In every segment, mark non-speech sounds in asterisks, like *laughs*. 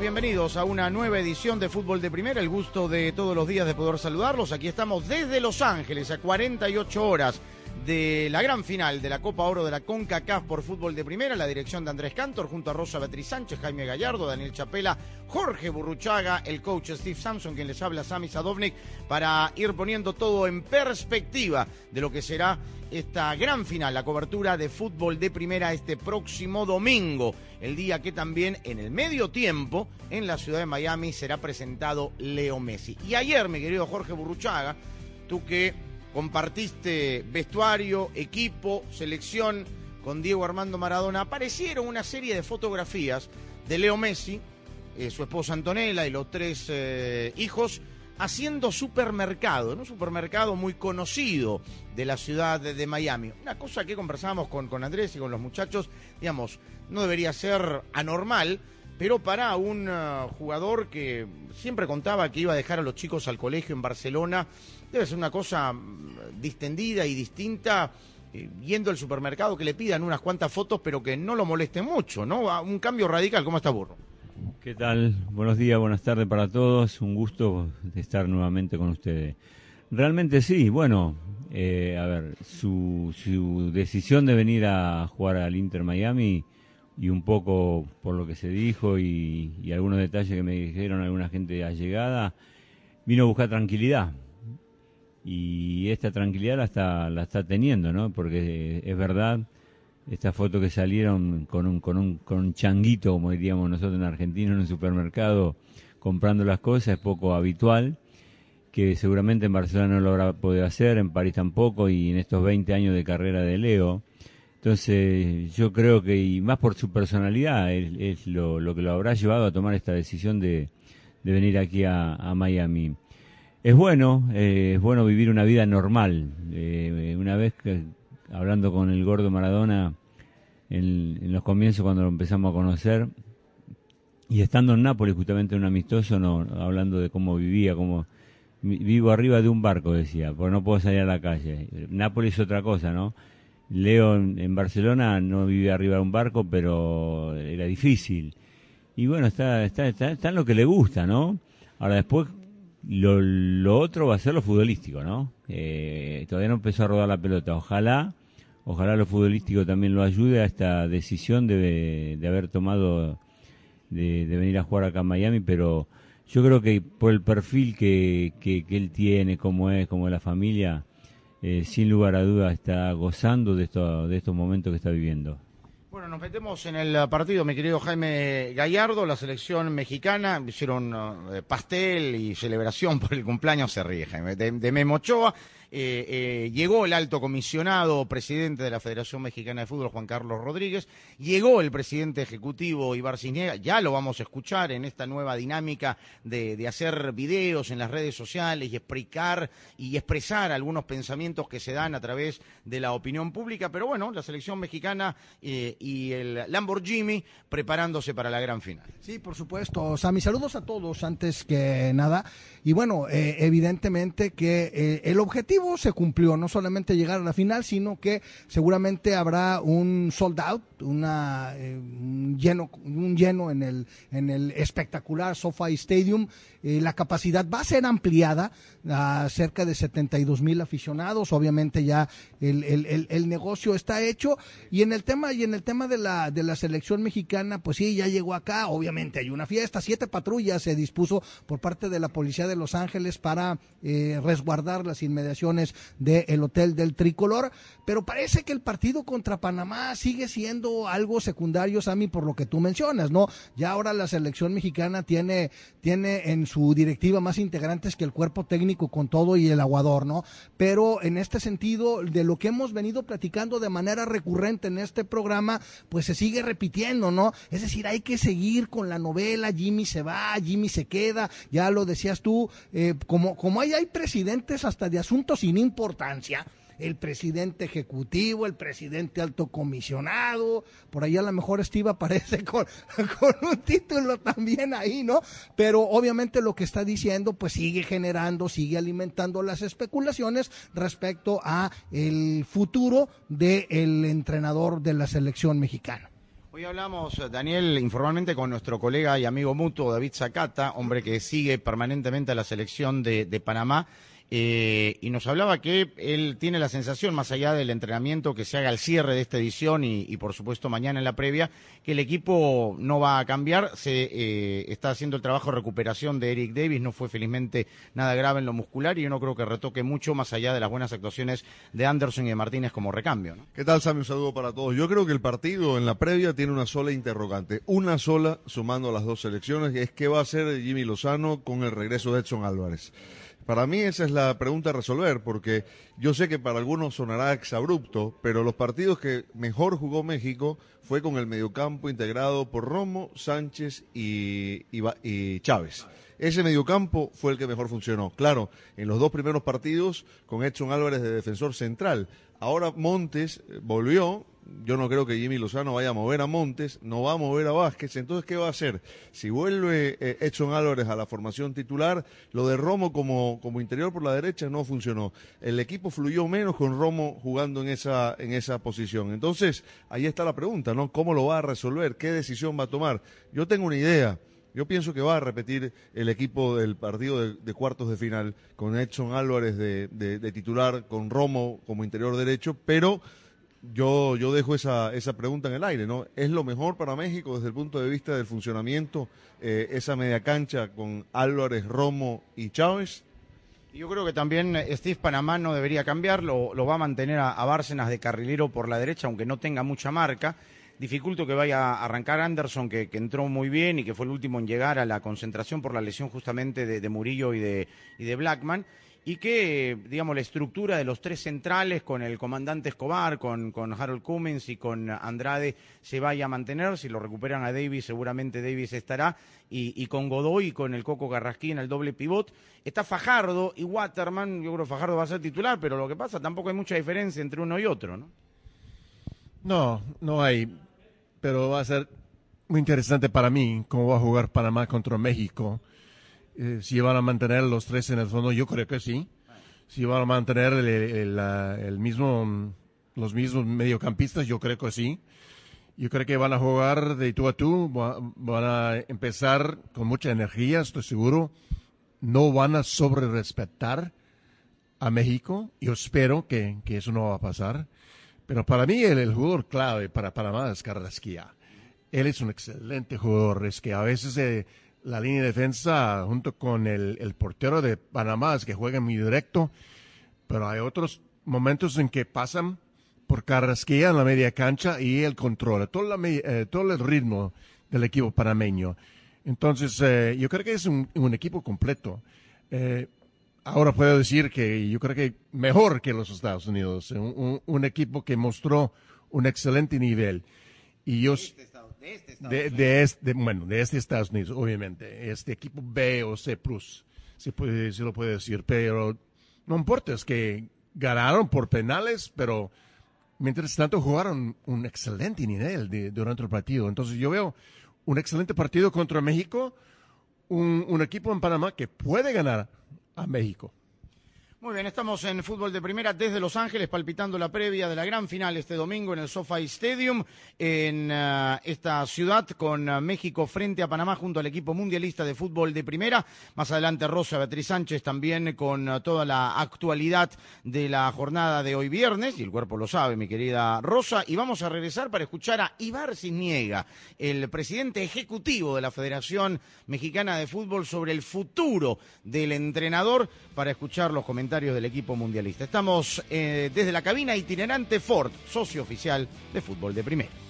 Bienvenidos a una nueva edición de Fútbol de Primera. El gusto de todos los días de poder saludarlos. Aquí estamos desde Los Ángeles a 48 horas de la gran final de la Copa Oro de la CONCACAF por Fútbol de Primera. La dirección de Andrés Cantor junto a Rosa Beatriz Sánchez, Jaime Gallardo, Daniel Chapela, Jorge Burruchaga, el coach Steve Samson, quien les habla, Sami Sadovnik, para ir poniendo todo en perspectiva de lo que será esta gran final, la cobertura de fútbol de primera este próximo domingo, el día que también en el medio tiempo en la ciudad de Miami será presentado Leo Messi. Y ayer, mi querido Jorge Burruchaga, tú que compartiste vestuario, equipo, selección con Diego Armando Maradona, aparecieron una serie de fotografías de Leo Messi, eh, su esposa Antonella y los tres eh, hijos haciendo supermercado, un supermercado muy conocido de la ciudad de, de Miami. Una cosa que conversamos con, con Andrés y con los muchachos, digamos, no debería ser anormal, pero para un uh, jugador que siempre contaba que iba a dejar a los chicos al colegio en Barcelona, debe ser una cosa mm, distendida y distinta. eh, yendo al supermercado que le pidan unas cuantas fotos pero que no lo moleste mucho, ¿no? A Un cambio radical, ¿cómo está Burro? ¿Qué tal? Buenos días, buenas tardes para todos. Un gusto estar nuevamente con ustedes. Realmente sí, bueno, eh, a ver, su, su decisión de venir a jugar al Inter Miami y un poco por lo que se dijo y, algunos detalles que me dijeron alguna gente allegada, vino a buscar tranquilidad. Y esta tranquilidad la está, la está teniendo, ¿no? Porque es verdad, estas fotos que salieron con un, con un, con un changuito, como diríamos nosotros en Argentina, en un supermercado, comprando las cosas, es poco habitual, que seguramente en Barcelona no lo habrá podido hacer, en París tampoco, y en estos 20 años de carrera de Leo. Entonces, yo creo que, y más por su personalidad, es, lo, lo que lo habrá llevado a tomar esta decisión de, de venir aquí a, a Miami. Es bueno, eh, es bueno vivir una vida normal. Eh, una vez que, hablando con el gordo Maradona en, los comienzos cuando lo empezamos a conocer y estando en Nápoles justamente en un amistoso no, hablando de cómo vivía cómo vi- vivo arriba de un barco decía porque no puedo salir a la calle Nápoles es otra cosa no Leo en, Barcelona no vive arriba de un barco pero era difícil y bueno está está está, en lo que le gusta no ahora después lo, otro va a ser lo futbolístico, ¿no? Eh, todavía no empezó a rodar la pelota. Ojalá, ojalá lo futbolístico también lo ayude a esta decisión de, de haber tomado de, venir a jugar acá en Miami, pero yo creo que por el perfil que, que, que él tiene, cómo es, cómo es la familia, eh, sin lugar a dudas está gozando de, esto, de estos momentos que está viviendo. Bueno, nos metemos en el partido, mi querido Jaime Gallardo, la selección mexicana, hicieron eh, pastel y celebración por el cumpleaños, se ríe Jaime, de, de Memo Ochoa. Eh, eh, llegó el alto comisionado presidente de la Federación Mexicana de Fútbol, Juan Carlos Rodríguez, llegó el presidente ejecutivo Ibar Cisniega, ya lo vamos a escuchar en esta nueva dinámica de, hacer videos en las redes sociales y explicar y expresar algunos pensamientos que se dan a través de la opinión pública, pero bueno, la selección mexicana eh, y el Lamborghini preparándose para la gran final. Sí, por supuesto. Sammy, saludos a todos antes que nada. Y bueno, evidentemente que el objetivo se cumplió, no solamente llegar a la final, sino que seguramente habrá un sold out, una, eh, un lleno, un lleno en el, en el espectacular SoFi Stadium. Eh, la capacidad va a ser ampliada a cerca de 72 mil aficionados. Obviamente ya el, el, el, el negocio está hecho. Y en el tema, y en el tema de la, de la selección mexicana, pues sí, ya llegó acá, obviamente hay una fiesta, siete patrullas se dispuso por parte de la Policía de Los Ángeles para eh, resguardar las inmediaciones del Hotel del Tricolor, pero parece que el partido contra Panamá sigue siendo algo secundario, Sammy, por lo que tú mencionas, ¿no? Ya ahora la selección mexicana tiene, tiene en su directiva más integrantes que el cuerpo técnico con todo y el aguador, ¿no? Pero en este sentido, de lo que hemos venido platicando de manera recurrente en este programa, pues se sigue repitiendo, ¿no? Es decir, hay que seguir con la novela, Jimmy se va, Jimmy se queda, ya lo decías tú, eh, como, como hay, hay presidentes hasta de asuntos sin importancia, el presidente ejecutivo, el presidente alto comisionado, por ahí a lo mejor Steve aparece *laughs* con, un título también ahí, ¿no? Pero obviamente lo que está diciendo pues sigue generando, sigue alimentando las especulaciones respecto a el futuro del entrenador de la selección mexicana. Hoy hablamos, Daniel, informalmente con nuestro colega y amigo mutuo David Zacata, hombre que sigue permanentemente a la selección de, de Panamá eh, y nos hablaba que él tiene la sensación, más allá del entrenamiento que se haga al cierre de esta edición y, por supuesto mañana en la previa, que el equipo no va a cambiar. Se eh, está haciendo el trabajo de recuperación de Eric Davis, no fue felizmente nada grave en lo muscular y yo no creo que retoque mucho más allá de las buenas actuaciones de Anderson y de Martínez como recambio. ¿Qué tal, Sammy? Un saludo para todos. Yo creo que el partido en la previa tiene una sola interrogante, una sola sumando las dos selecciones, es qué va a hacer Jimmy Lozano con el regreso de Edson Álvarez. Para mí esa es la pregunta a resolver, porque yo sé que para algunos sonará exabrupto, pero los partidos que mejor jugó México fue con el mediocampo integrado por Romo, Sánchez y, Chávez. Ese mediocampo fue el que mejor funcionó. Claro, en los dos primeros partidos con Edson Álvarez de defensor central. Ahora Montes volvió, yo no creo que Jimmy Lozano vaya a mover a Montes, no va a mover a Vázquez, entonces ¿qué va a hacer? Si vuelve eh, Edson Álvarez a la formación titular, lo de Romo como, como interior por la derecha no funcionó. El equipo fluyó menos con Romo jugando en esa, en esa posición. Entonces, ahí está la pregunta, ¿no? ¿Cómo lo va a resolver? ¿Qué decisión va a tomar? Yo tengo una idea. Yo pienso que va a repetir el equipo del partido de, cuartos de final con Edson Álvarez de, de, de titular, con Romo como interior derecho, pero yo, yo dejo esa, esa pregunta en el aire, ¿no? ¿Es lo mejor para México desde el punto de vista del funcionamiento eh, esa media cancha con Álvarez, Romo y Chávez? Yo creo que también Steve Panamá no debería cambiar, lo, lo va a mantener a, a, Bárcenas de carrilero por la derecha, aunque no tenga mucha marca. Dificulto que vaya a arrancar Anderson, que, que, entró muy bien y que fue el último en llegar a la concentración por la lesión justamente de, de Murillo y de, y de Blackman y que, digamos, la estructura de los tres centrales con el comandante Escobar, con, con Harold Cummins y con Andrade se vaya a mantener. Si lo recuperan a Davis, seguramente Davis estará. Y, con Godoy y con el Coco Garrasquín, el doble pivot. Está Fajardo y Waterman. Yo creo que Fajardo va a ser titular, pero lo que pasa, tampoco hay mucha diferencia entre uno y otro, ¿no? No, no hay. Pero va a ser muy interesante para mí cómo va a jugar Panamá contra México eh, si van a mantener los tres en el fondo, yo creo que sí. Si van a mantener el, mismo, los mismos mediocampistas, yo creo que sí. Yo creo que van a jugar de tú a tú, van a empezar con mucha energía, estoy seguro. No van a sobre respetar a México. Yo espero que, eso no va a pasar. Pero para mí el, el jugador clave para Panamá es Carrasquilla. Él es un excelente jugador, es que a veces la línea de defensa junto con el, el portero de Panamá es que juega muy directo, pero hay otros momentos en que pasan por Carrasquilla en la media cancha y él controla todo, la, eh, todo el ritmo del equipo panameño. Entonces, eh, yo creo que es un, un equipo completo. Eh, ahora puedo decir que yo creo que mejor que los Estados Unidos, un, un, un equipo que mostró un excelente nivel. Y yo, de este Estados de, Unidos. de este, bueno, de este Estados Unidos, obviamente. Este equipo B o C plus, se, puede, lo puede decir, pero no importa, es que ganaron por penales, pero mientras tanto jugaron un excelente nivel de, durante el partido. Entonces yo veo un excelente partido contra México, un, un equipo en Panamá que puede ganar a México. Muy bien, estamos en fútbol de primera desde Los Ángeles, palpitando la previa de la gran final este domingo en el SoFi Stadium, en uh, esta ciudad, con uh, México frente a Panamá junto al equipo mundialista de fútbol de primera. Más adelante Rosa Beatriz Sánchez también con uh, toda la actualidad de la jornada de hoy viernes, y el cuerpo lo sabe, mi querida Rosa. Y vamos a regresar para escuchar a Ibar Cisniega, el presidente ejecutivo de la Federación Mexicana de Fútbol, sobre el futuro del entrenador, para escuchar los comentarios del equipo mundialista. Estamos eh, desde la cabina itinerante Ford, socio oficial de fútbol de primera.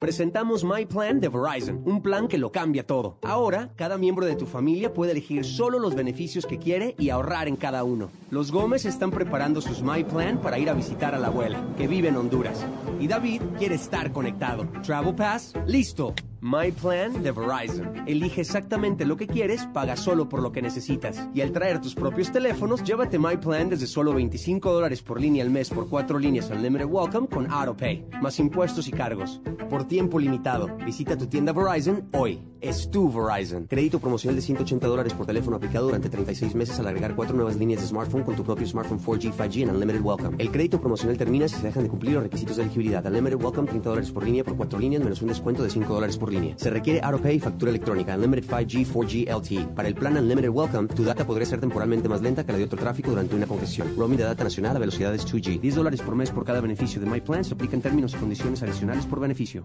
Presentamos My Plan de Verizon, un plan que lo cambia todo. Ahora, cada miembro de tu familia puede elegir solo los beneficios que quiere y ahorrar en cada uno. Los Gómez están preparando sus My Plan para ir a visitar a la abuela, que vive en Honduras. Y David quiere estar conectado. Travel Pass, listo. My Plan de Verizon. Elige exactamente lo que quieres, paga solo por lo que necesitas. Y al traer tus propios teléfonos, llévate My Plan desde solo 25 dólares por línea al mes por cuatro líneas Unlimited Welcome con AutoPay, más impuestos y cargos. Tiempo limitado, visita tu tienda Verizon hoy. Es tu Verizon. Crédito promocional de 180 dólares por teléfono aplicado durante 36 meses al agregar cuatro nuevas líneas de smartphone con tu propio smartphone 4G, 5G en Unlimited Welcome. El crédito promocional termina si se dejan de cumplir los requisitos de elegibilidad. Unlimited Welcome 30 dólares por línea por cuatro líneas menos un descuento de 5 dólares por línea. Se requiere AutoPay y factura electrónica Unlimited 5G, 4G LTE. Para el plan Unlimited Welcome, tu data podría ser temporalmente más lenta que la de otro tráfico durante una congestión. Roaming de data nacional a velocidades 2G. 10 dólares por mes por cada beneficio de My Plan se aplican términos y condiciones adicionales por beneficio.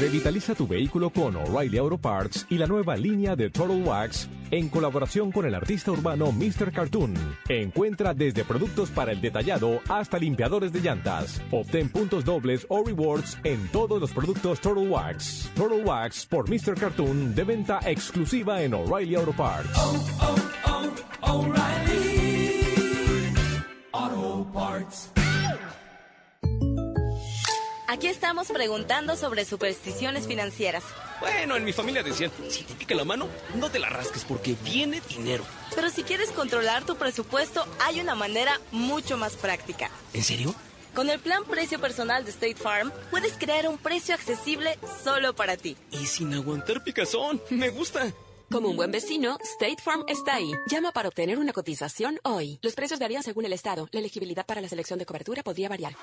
Revitaliza tu vehículo con O'Reilly Auto Parts y la nueva línea de Total Wax en colaboración con el artista urbano Mr. Cartoon. Encuentra desde productos para el detallado hasta limpiadores de llantas. Obtén puntos dobles o rewards en todos los productos Total Wax. Total Wax por Mr. Cartoon de venta exclusiva en O'Reilly Auto Parts. Aquí estamos preguntando sobre supersticiones financieras. Bueno, en mi familia decían, si te pica la mano, no te la rasques porque viene dinero. Pero si quieres controlar tu presupuesto, hay una manera mucho más práctica. ¿En serio? Con el plan precio personal de State Farm, puedes crear un precio accesible solo para ti. Y sin aguantar picazón, me gusta. Como un buen vecino, State Farm está ahí. Llama para obtener una cotización hoy. Los precios varían según el estado. La elegibilidad para la selección de cobertura podría variar.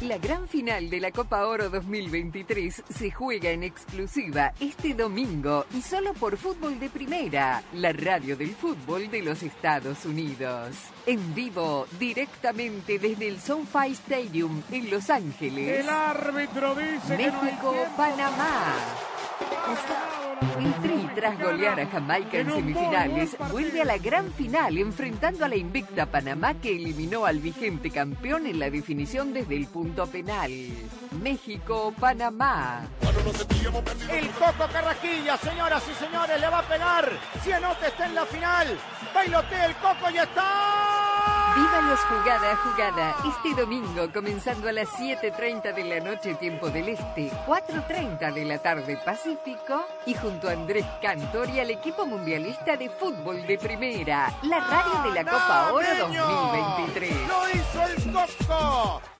La gran final de la Copa Oro 2023 se juega en exclusiva este domingo y solo por Fútbol de Primera, la radio del fútbol de los Estados Unidos. En vivo, directamente desde el SoFi Stadium en Los Ángeles. El árbitro dice México, Panamá. El Tri, tras golear a Jamaica en semifinales, vuelve a la gran final enfrentando a la invicta Panamá que eliminó al vigente campeón en la definición desde el punto penal. México-Panamá. El Coco Carrasquilla, señoras y señores, le va a pegar. Si anota está en la final. Bailotea el Coco y está. Vívalos jugada a jugada este domingo comenzando a las 7.30 de la noche tiempo del Este, 4.30 de la tarde Pacífico y junto a Andrés Cantor y al equipo mundialista de fútbol de primera, la radio de la Copa Oro 2023. ¡Lo hizo el Coco!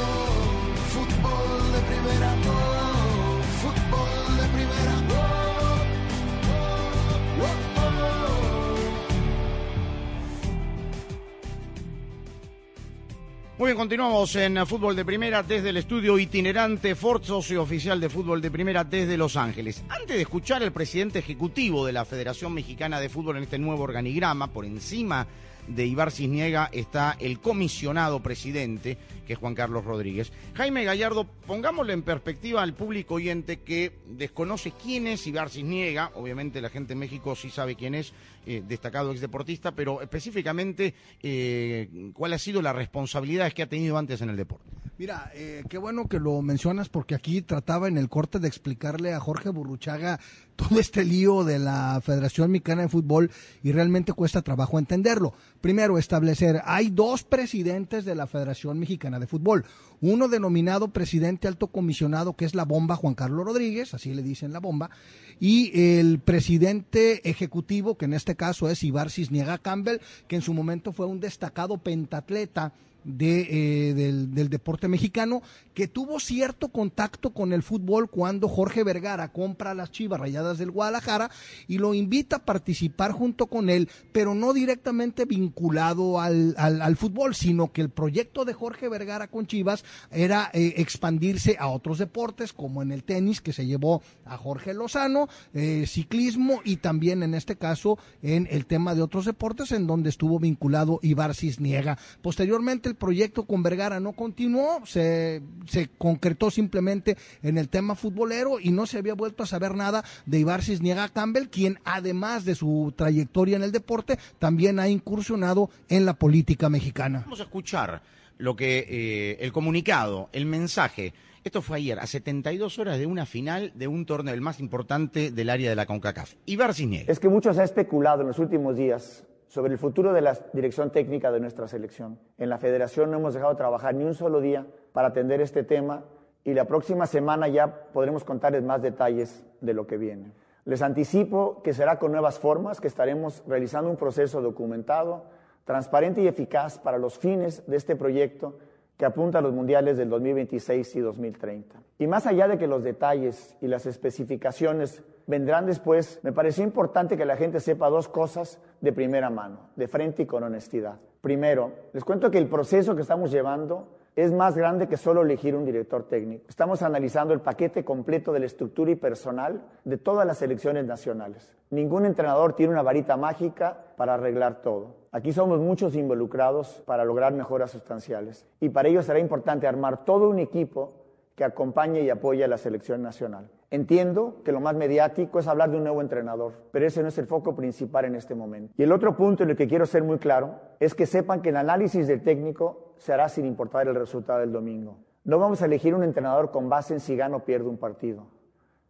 Muy bien, continuamos en Fútbol de Primera desde el estudio itinerante Ford, socio oficial de Fútbol de Primera desde Los Ángeles. Antes de escuchar al presidente ejecutivo de la Federación Mexicana de Fútbol en este nuevo organigrama, por encima de Ibar Cisniega está el comisionado presidente, que es Juan Carlos Rodríguez. Jaime Gallardo, pongámosle en perspectiva al público oyente que desconoce quién es Ibar Cisniega, obviamente la gente en México sí sabe quién es, eh, destacado exdeportista, pero específicamente eh, cuál ha sido la responsabilidad que ha tenido antes en el deporte. Mira, eh, qué bueno que lo mencionas porque aquí trataba en el corte de explicarle a Jorge Burruchaga todo este lío de la Federación Mexicana de Fútbol y realmente cuesta trabajo entenderlo. Primero, establecer, hay dos presidentes de la Federación Mexicana de Fútbol. Uno denominado presidente alto comisionado, que es la bomba Juan Carlos Rodríguez, así le dicen la bomba, y el presidente ejecutivo, que en este caso es Ibar Cisniega Campbell, que en su momento fue un destacado pentatleta de, eh, del, deporte mexicano, que tuvo cierto contacto con el fútbol cuando Jorge Vergara compra las Chivas Rayadas del Guadalajara y lo invita a participar junto con él, pero no directamente vinculado al, al, al fútbol, sino que el proyecto de Jorge Vergara con Chivas era eh, expandirse a otros deportes, como en el tenis, que se llevó a Jorge Lozano, eh, ciclismo y también en este caso en el tema de otros deportes, en donde estuvo vinculado Ibar Cisniega. Posteriormente, el proyecto con Vergara no continuó, se, se, concretó simplemente en el tema futbolero y no se había vuelto a saber nada de Ibar Cisniega Campbell, quien además de su trayectoria en el deporte, también ha incursionado en la política mexicana. Vamos a escuchar lo que eh, el comunicado, el mensaje. Esto fue ayer, a 72 horas de una final de un torneo el más importante del área de la CONCACAF. Ibar Cisniega. Es que mucho se ha especulado en los últimos días sobre el futuro de la dirección técnica de nuestra selección. En la federación no hemos dejado de trabajar ni un solo día para atender este tema y la próxima semana ya podremos contarles más detalles de lo que viene. Les anticipo que será con nuevas formas, que estaremos realizando un proceso documentado, transparente y eficaz para los fines de este proyecto que apunta a los mundiales del 2026 y 2030. Y más allá de que los detalles y las especificaciones vendrán después, me pareció importante que la gente sepa dos cosas de primera mano, de frente y con honestidad. Primero, les cuento que el proceso que estamos llevando es más grande que solo elegir un director técnico. Estamos analizando el paquete completo de la estructura y personal de todas las selecciones nacionales. Ningún entrenador tiene una varita mágica para arreglar todo. Aquí somos muchos involucrados para lograr mejoras sustanciales y para ello será importante armar todo un equipo que acompañe y apoye a la selección nacional. Entiendo que lo más mediático es hablar de un nuevo entrenador, pero ese no es el foco principal en este momento. Y el otro punto en el que quiero ser muy claro es que sepan que el análisis del técnico se hará sin importar el resultado del domingo. No vamos a elegir un entrenador con base en si gana o pierde un partido.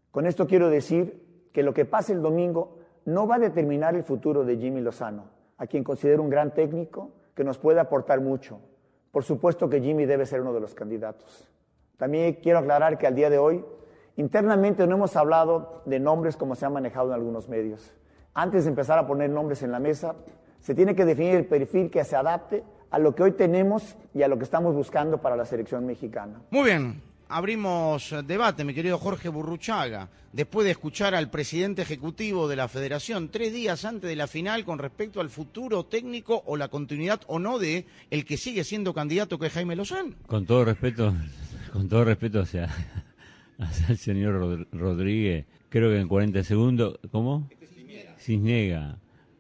Con esto quiero decir que lo que pase el domingo no va a determinar el futuro de Jimmy Lozano, a quien considero un gran técnico que nos puede aportar mucho. Por supuesto que Jimmy debe ser uno de los candidatos. También quiero aclarar que al día de hoy Internamente no hemos hablado de nombres como se ha manejado en algunos medios. Antes de empezar a poner nombres en la mesa, se tiene que definir el perfil que se adapte a lo que hoy tenemos y a lo que estamos buscando para la selección mexicana. Muy bien, abrimos debate, mi querido Jorge Burruchaga, después de escuchar al presidente ejecutivo de la federación tres días antes de la final con respecto al futuro técnico o la continuidad o no de el que sigue siendo candidato que es Jaime Lozano. Con todo respeto, con todo respeto, o sea, *laughs* al señor Rodríguez, creo que en 40 segundos, ¿cómo? Cisniega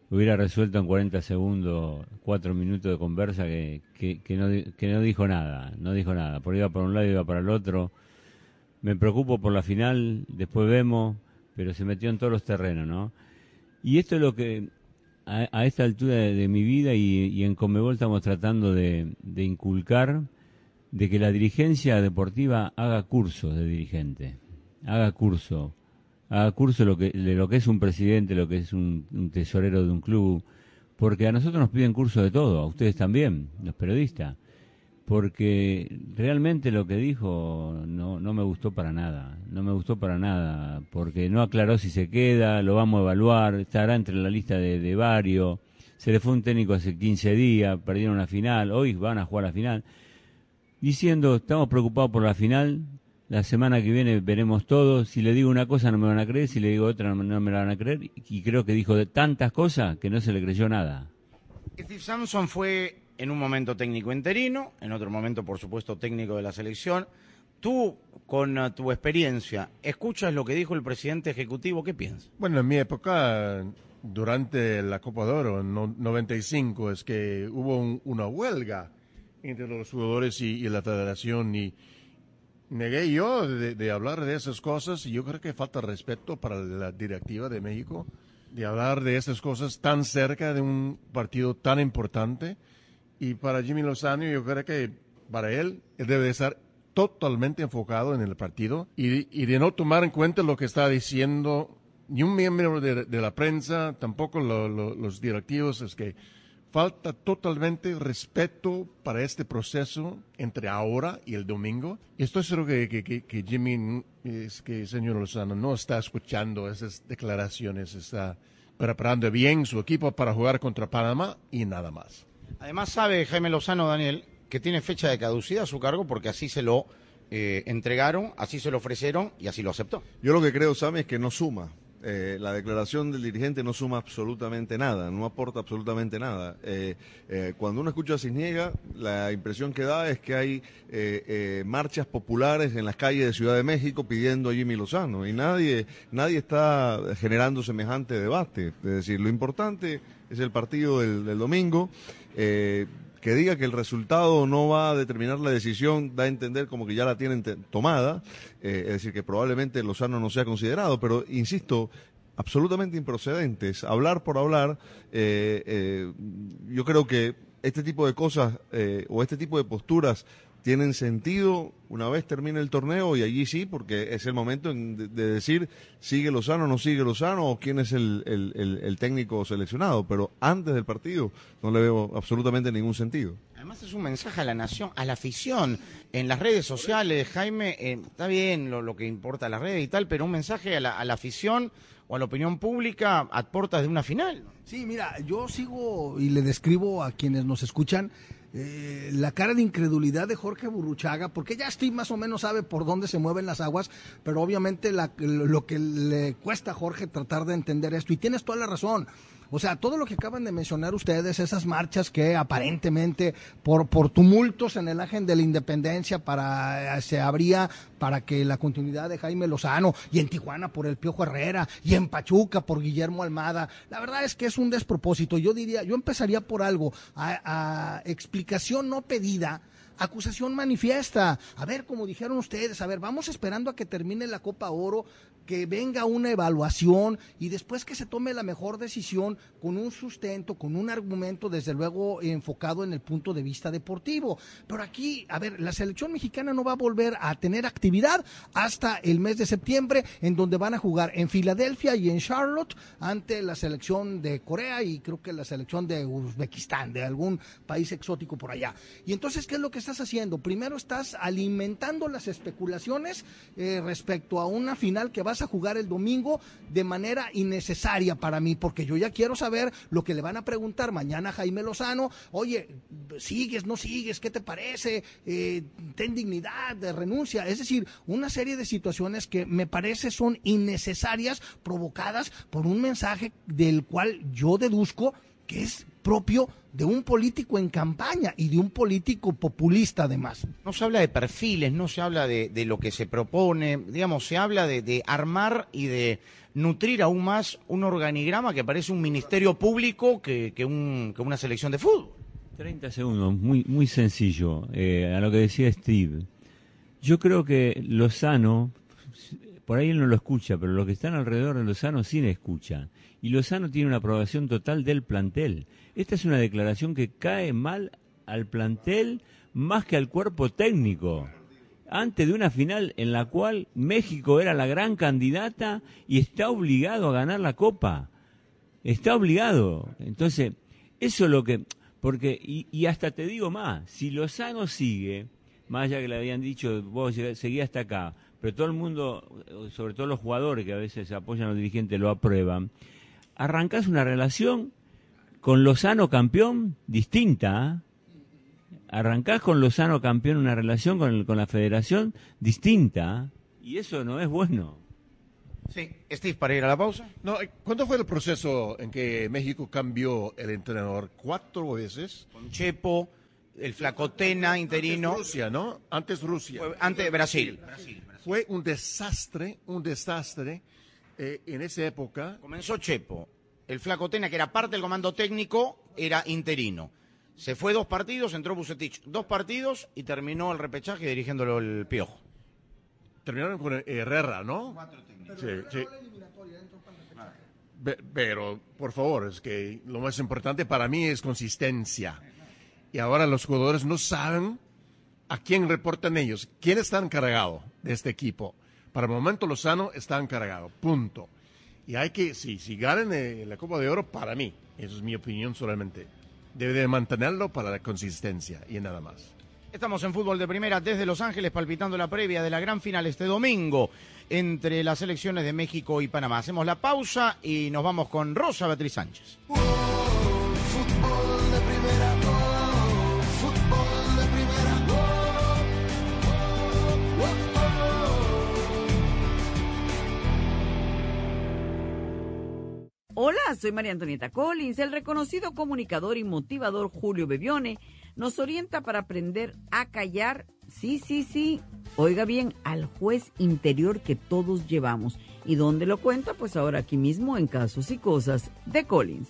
hubiera resuelto en 40 segundos, cuatro minutos de conversa que, que, no, que no dijo nada, no dijo nada, por iba para un lado, iba para el otro. Me preocupo por la final, después vemos, pero se metió en todos los terrenos, ¿no? Y esto es lo que a, esta altura de, mi vida y, y, en Comebol estamos tratando de, de inculcar de que la dirigencia deportiva haga cursos de dirigente, haga curso, haga curso lo que, de lo que es un presidente, lo que es un, tesorero de un club, porque a nosotros nos piden curso de todo, a ustedes también, los periodistas. porque realmente lo que dijo no, no me gustó para nada, no me gustó para nada, porque no aclaró si se queda, lo vamos a evaluar, estará entre la lista de, de varios, se le fue un técnico hace 15 días, perdieron la final, hoy van a jugar la final, diciendo, estamos preocupados por la final, la semana que viene veremos todo, si le digo una cosa no me van a creer, si le digo otra no, me la van a creer, y creo que dijo de tantas cosas que no se le creyó nada. Steve Samson fue en un momento técnico interino, en otro momento, por supuesto, técnico de la selección. Tú, con uh, tu experiencia, ¿escuchas lo que dijo el presidente ejecutivo? ¿Qué piensas? Bueno, en mi época, durante la Copa de Oro, en no- 95, es que hubo un- una huelga entre los jugadores y, y la federación y negué yo de, de hablar de esas cosas y yo creo que falta respeto para la directiva de México de hablar de esas cosas tan cerca de un partido tan importante. Y para Jimmy Lozano yo creo que para él él debe estar totalmente enfocado en el partido y, y de no tomar en cuenta lo que está diciendo ni un miembro de, de la prensa, tampoco lo- lo- los directivos, es que falta totalmente respeto para este proceso entre ahora y el domingo. Y estoy seguro que, que, que- que Jimmy, es que señor Lozano no está escuchando esas declaraciones, está preparando bien su equipo para jugar contra Panamá y nada más. Además sabe Jaime Lozano, Daniel, que tiene fecha de caducidad a su cargo porque así se lo eh, entregaron, así se lo ofrecieron y así lo aceptó. Yo lo que creo, Sam, es que no suma. Eh, la declaración del dirigente no suma absolutamente nada, no aporta absolutamente nada. Eh, eh, cuando uno escucha a Cisniega, la impresión que da es que hay eh, marchas populares en las calles de Ciudad de México pidiendo a Jimmy Lozano y nadie, nadie está generando semejante debate. Es decir, lo importante es el partido del domingo. Que diga que el resultado no va a determinar la decisión da a entender como que ya la tienen tomada, eh, es decir, que probablemente Lozano no sea considerado, pero insisto, absolutamente improcedentes, hablar por hablar, eh, eh, yo creo que este tipo de cosas o este tipo de posturas tienen sentido una vez termine el torneo y allí sí, porque es el momento en- de, de decir sigue Lozano, no sigue Lozano o quién es el, el- el- el técnico seleccionado, pero antes del partido no le veo absolutamente ningún sentido. Además es un mensaje a la nación, a la afición, en las redes sociales, Jaime, eh, está bien lo, lo que importa las redes y tal, pero un mensaje a la, a la afición o a la opinión pública a puertas de una final. Sí, mira, yo sigo y le describo a quienes nos escuchan eh, la cara de incredulidad de Jorge Burruchaga, porque ya Steve más o menos sabe por dónde se mueven las aguas, pero obviamente la- lo que le cuesta a Jorge tratar de entender esto, y tienes toda la razón. O sea, todo lo que acaban de mencionar ustedes, esas marchas que aparentemente por, por tumultos en el ángel de la independencia para eh, se abría para que la continuidad de Jaime Lozano y en Tijuana por el Piojo Herrera y en Pachuca por Guillermo Almada. La verdad es que es un despropósito. Yo diría, yo empezaría por algo, a, a explicación no pedida acusación manifiesta. A ver, como dijeron ustedes, a ver, vamos esperando a que termine la Copa Oro, que venga una evaluación y después que se tome la mejor decisión con un sustento, con un argumento, desde luego enfocado en el punto de vista deportivo. Pero aquí, a ver, la selección mexicana no va a volver a tener actividad hasta el mes de septiembre, en donde van a jugar en Filadelfia y en Charlotte ante la selección de Corea y creo que la selección de Uzbekistán, de algún país exótico por allá. Y entonces, ¿qué es lo que estás haciendo? Primero estás alimentando las especulaciones eh, respecto a una final que vas a jugar el domingo de manera innecesaria para mí, porque yo ya quiero saber lo que le van a preguntar mañana Jaime Lozano. Oye, ¿sigues, no sigues? ¿Qué te parece? Eh, ten dignidad, de renuncia. Es decir, una serie de situaciones que me parece son innecesarias, provocadas por un mensaje del cual yo deduzco que es propio de un político en campaña y de un político populista además. No se habla de perfiles, no se habla de, de lo que se propone, digamos, se habla de, de armar y de nutrir aún más un organigrama que parece un ministerio público que, que un- que una selección de fútbol. 30 segundos, muy, muy sencillo, eh, a lo que decía Steve. Yo creo que Lozano, por ahí él no lo escucha, pero los que están alrededor de Lozano sí le escuchan. Y Lozano tiene una aprobación total del plantel. Esta es una declaración que cae mal al plantel más que al cuerpo técnico. Antes de una final en la cual México era la gran candidata y está obligado a ganar la copa. Está obligado. Entonces, eso es lo que Porque, y, y hasta te digo más, si Lozano sigue, más allá que le habían dicho, vos seguí hasta acá, pero todo el mundo, sobre todo los jugadores que a veces apoyan a los dirigentes, lo aprueban, arrancás una relación con Lozano campeón distinta. ¿ah? Arrancás con Lozano campeón una relación con, el- con la federación distinta. ¿ah? Y eso no es bueno. Sí, Steve, para ir a la pausa. No, eh, ¿cuándo fue el proceso en que México cambió el entrenador? ¿Cuatro veces? Con Chepo, el Flacotena interino. Antes Rusia, ¿no? Antes Rusia. Antes de Brasil. Fue un desastre, un desastre eh, en esa época. Comenzó Chepo. El Flacotena, que era parte del comando técnico, era interino. Se fue dos partidos, entró Bucetich dos partidos y terminó el repechaje dirigiéndolo el Piojo. Terminaron con Herrera, ¿no? Sí, sí. Pe- Pero, por favor, es que lo más importante para mí es consistencia. Y ahora los jugadores no saben a quién reportan ellos, quién está encargado de este equipo. Para el momento Lozano está encargado, punto. Y hay que, sí, si ganan eh, la Copa de Oro, para mí, eso es mi opinión solamente, debe de mantenerlo para la consistencia y nada más. Estamos en fútbol de primera desde Los Ángeles palpitando la previa de la gran final este domingo entre las selecciones de México y Panamá. Hacemos la pausa y nos vamos con Rosa Beatriz Sánchez. Hola, soy María Antonieta Collins. El reconocido comunicador y motivador Julio Bebione nos orienta para aprender a callar, sí, sí, sí, oiga bien, al juez interior que todos llevamos. ¿Y dónde lo cuenta? Pues ahora aquí mismo en Casos y Cosas de Collins.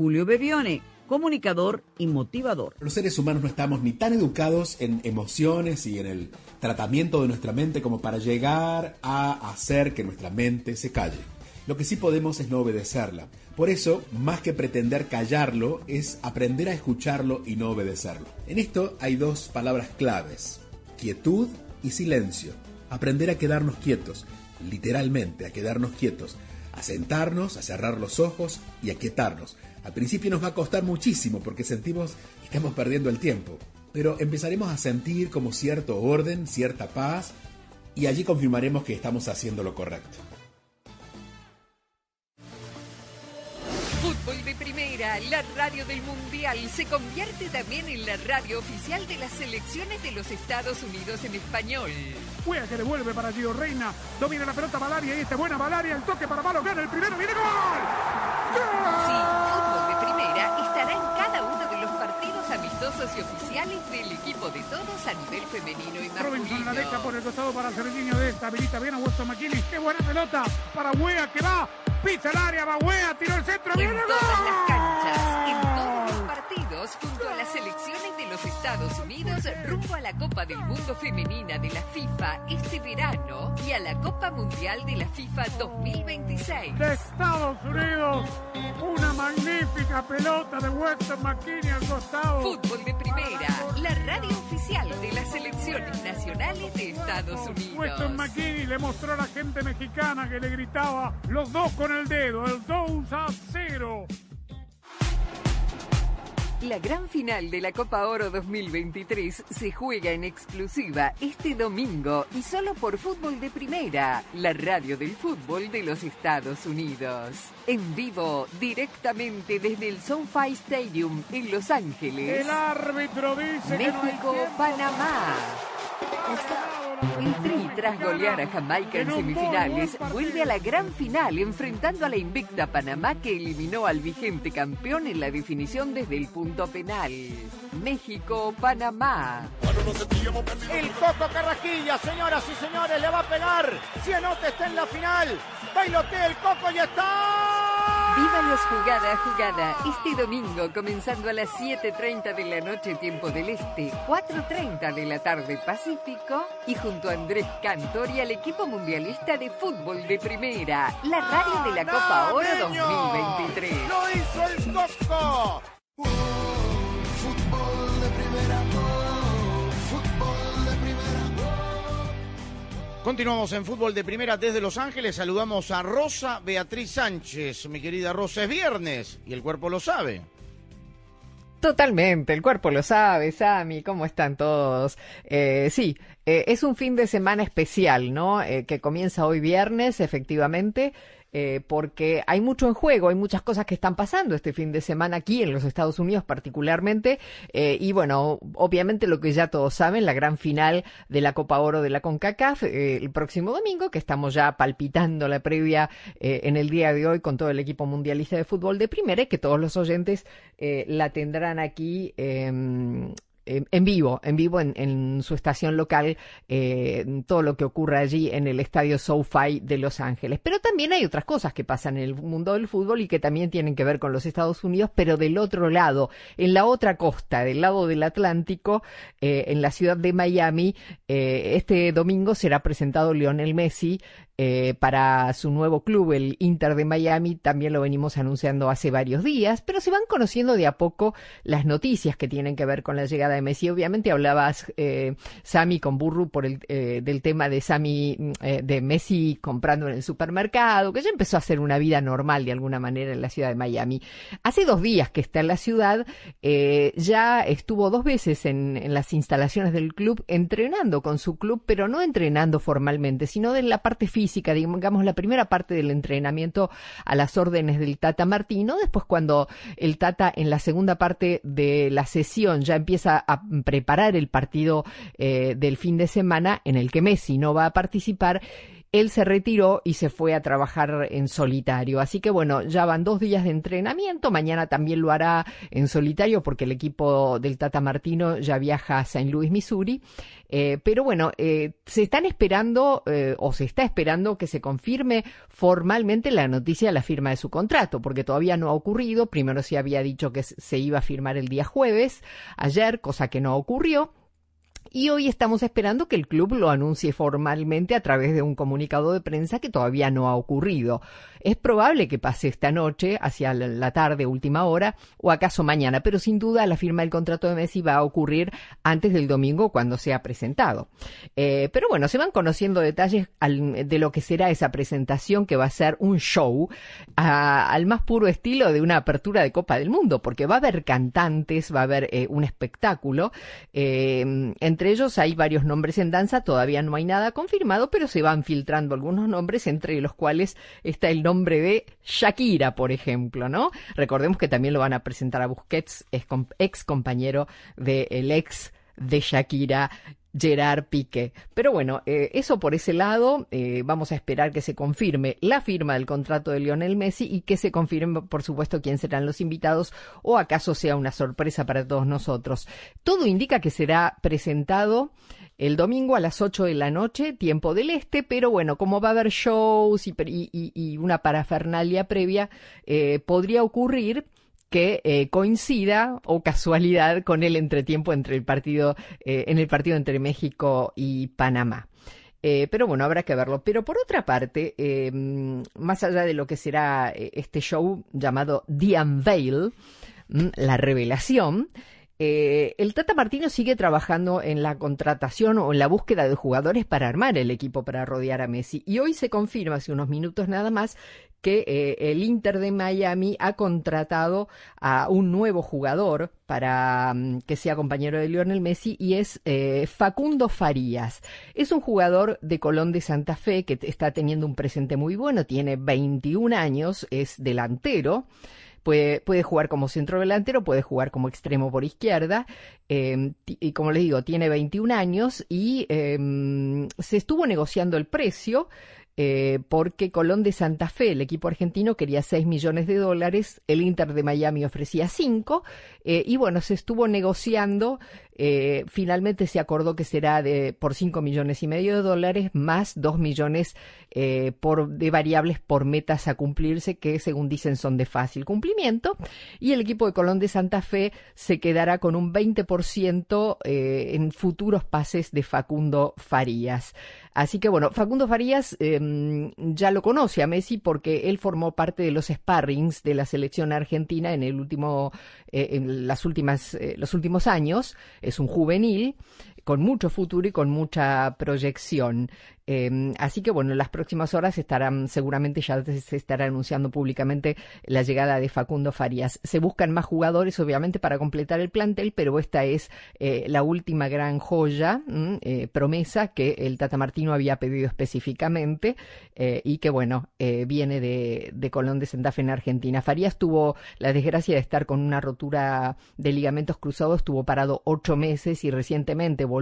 Julio Bebione, comunicador y motivador. Los seres humanos no estamos ni tan educados en emociones y en el tratamiento de nuestra mente como para llegar a hacer que nuestra mente se calle. Lo que sí podemos es no obedecerla. Por eso, más que pretender callarlo, es aprender a escucharlo y no obedecerlo. En esto hay dos palabras claves, quietud y silencio. Aprender a quedarnos quietos, literalmente a quedarnos quietos, a sentarnos, a cerrar los ojos y a quietarnos. Al principio nos va a costar muchísimo porque sentimos que estamos perdiendo el tiempo, pero empezaremos a sentir como cierto orden, cierta paz, y allí confirmaremos que estamos haciendo lo correcto. Fútbol de Primera, la radio del Mundial, se convierte también en la radio oficial de las selecciones de los Estados Unidos en español. Juega que devuelve para Gio Reina. Domina la pelota Valaria y esta buena Valaria. El toque para Malo. Gana el primero. ¡Viene gol! Sí, Fútbol de Primera estará en cada uno de los partidos amistosos y oficiales del equipo de todos a nivel femenino y Robinson la deja masculino. por el costado para Serginho de esta. Habilita bien a Weston McKinney. ¡Qué buena pelota! Para Wea que va. Pisa el área. Va Wea. Tiró el centro. En ¡Viene todas las canchas, en todos los partidos, junto a las selecciones de los Estados Unidos, rumbo a la Copa del Mundo Femenina de la FIFA este verano y a la Copa Mundial de la FIFA 2026. de Estados Unidos. Una magnífica pelota de Weston McKinney al costado. Fútbol de primera, la radio oficial de las selecciones nacionales de Estados Weston Unidos. McKinney le mostró a la gente mexicana que le gritaba los dos con el dedo, el 2 a 0. La gran final de la Copa Oro 2023 se juega en exclusiva este domingo y solo por Fútbol de Primera, la radio del fútbol de los Estados Unidos. En vivo, directamente desde el SoFi Stadium en Los Ángeles. El árbitro dice que no hay México. Panamá. El Tri, tras golear a Jamaica en semifinales, vuelve a la gran final enfrentando a la invicta Panamá que eliminó al vigente campeón en la definición desde el punto penal. México, Panamá. El Coco Carrasquilla, señoras y señores, le va a pegar. Si anota está en la final. Bailotea el Coco y está. Viva los jugada a jugada este domingo comenzando a las 7.30 de la noche tiempo del Este, 4.30 de la tarde Pacífico y junto a Andrés Cantor y al equipo mundialista de fútbol de primera, la radio de la Copa Oro 2023. ¡Lo hizo el Coco! Continuamos en fútbol de primera desde Los Ángeles. Saludamos a Rosa Beatriz Sánchez. Mi querida Rosa, es viernes y el cuerpo lo sabe. Totalmente, el cuerpo lo sabe, Sami, ¿cómo están todos? Eh, sí, eh, es un fin de semana especial, ¿no? Eh, que comienza hoy viernes, efectivamente, eh, porque hay mucho en juego, hay muchas cosas que están pasando este fin de semana aquí en los Estados Unidos particularmente, eh, y bueno, obviamente lo que ya todos saben, la gran final de la Copa Oro de la CONCACAF eh, el próximo domingo, que estamos ya palpitando la previa eh, en el día de hoy con todo el equipo mundialista de fútbol de primera y que todos los oyentes la tendrán aquí. En vivo, en vivo en, en su estación local, eh, todo lo que ocurre allí en el estadio SoFi de Los Ángeles. Pero también hay otras cosas que pasan en el mundo del fútbol y que también tienen que ver con los Estados Unidos, pero del otro lado, en la otra costa, del lado del Atlántico, eh, en la ciudad de Miami, eh, este domingo será presentado Lionel Messi eh, para su nuevo club, el Inter de Miami. También lo venimos anunciando hace varios días, pero se van conociendo de a poco las noticias que tienen que ver con la llegada de Messi. Obviamente hablabas, eh, Sami, con Burru por el, eh, del tema de Sami, mm, eh, de Messi comprando en el supermercado, que ya empezó a hacer una vida normal de alguna manera en la ciudad de Miami. Hace dos días que está en la ciudad, ya estuvo dos veces en, en las instalaciones del club entrenando con su club, pero no entrenando formalmente, sino de la parte física, digamos la primera parte del entrenamiento a las órdenes del Tata Martino. Después cuando el Tata en la segunda parte de la sesión ya empieza a preparar el partido eh, del fin de semana en el que Messi no va a participar, él se retiró y se fue a trabajar en solitario. Así que bueno, ya van dos días de entrenamiento. Mañana también lo hará en solitario porque el equipo del Tata Martino ya viaja a St. Louis, Missouri. Eh, pero bueno, eh, se están esperando eh, o se está esperando que se confirme formalmente la noticia de la firma de su contrato, porque todavía no ha ocurrido. Primero se había dicho que se iba a firmar el día jueves, ayer, cosa que no ocurrió. Y hoy estamos esperando que el club lo anuncie formalmente a través de un comunicado de prensa que todavía no ha ocurrido. Es probable que pase esta noche, hacia la- tarde, última hora, o acaso mañana, pero sin duda la firma del contrato de Messi va a ocurrir antes del domingo cuando sea presentado. Eh, pero bueno, se van conociendo detalles al- de lo que será esa presentación que va a ser un show al más puro estilo de una apertura de Copa del Mundo, porque va a haber cantantes, va a haber eh, un espectáculo. eh, entre ellos hay varios nombres en danza, todavía no hay nada confirmado, pero se van filtrando algunos nombres, entre los cuales está el nombre de Shakira, por ejemplo, ¿no? Recordemos que también lo van a presentar a Busquets, ex, com- ex compañero del ex de Shakira, Gerard Piqué. Pero bueno, eh, eso por ese lado, eh, vamos a esperar que se confirme la firma del contrato de Lionel Messi y que se confirme, por supuesto, quién serán los invitados o acaso sea una sorpresa para todos nosotros. Todo indica que será presentado el domingo a las 8 de la noche, tiempo del este, pero bueno, como va a haber shows y, y- y- una parafernalia previa, eh, podría ocurrir que eh, coincida o casualidad con el entretiempo entre el partido eh, en el partido entre México y Panamá. Eh, pero bueno, habrá que verlo. Pero por otra parte, eh, más allá de lo que será este show llamado The Unveil, mm, la revelación, eh, el Tata Martino sigue trabajando en la contratación o en la búsqueda de jugadores para armar el equipo para rodear a Messi. Y hoy se confirma, hace unos minutos nada más, que eh, el Inter de Miami ha contratado a un nuevo jugador para mm, que sea compañero de Lionel Messi y es eh, Facundo Farías. Es un jugador de Colón de Santa Fe que está teniendo un presente muy bueno, tiene 21 años, es delantero. Puede, puede jugar como centro delantero, puede jugar como extremo por izquierda. Eh, y como les digo, tiene 21 años y em, se estuvo negociando el precio. Eh, porque Colón de Santa Fe, el equipo argentino, quería 6 millones de dólares, el Inter de Miami ofrecía 5, eh, y bueno, se estuvo negociando eh, finalmente se acordó que será de, por 5 millones y medio de dólares más 2 millones eh, por, de variables por metas a cumplirse que según dicen son de fácil cumplimiento y el equipo de Colón de Santa Fe se quedará con un 20% eh, en futuros pases de Facundo Farías. Así que bueno, Facundo Farías em, ya lo conoce a Messi porque él formó parte de los sparrings de la selección argentina en el último, en las últimas, los últimos años es un juvenil con mucho futuro y con mucha proyección. Em, así que bueno, en las próximas horas estarán, seguramente ya se estará anunciando públicamente la llegada de Facundo Farías. Se buscan más jugadores, obviamente, para completar el plantel, pero esta es eh, la última gran joya, eh, promesa que el Tata Martino había pedido específicamente eh, y que bueno, viene de, de, Colón de Santa en Argentina. Farías tuvo la desgracia de estar con una rotura de ligamentos cruzados, estuvo parado ocho meses y recientemente volvió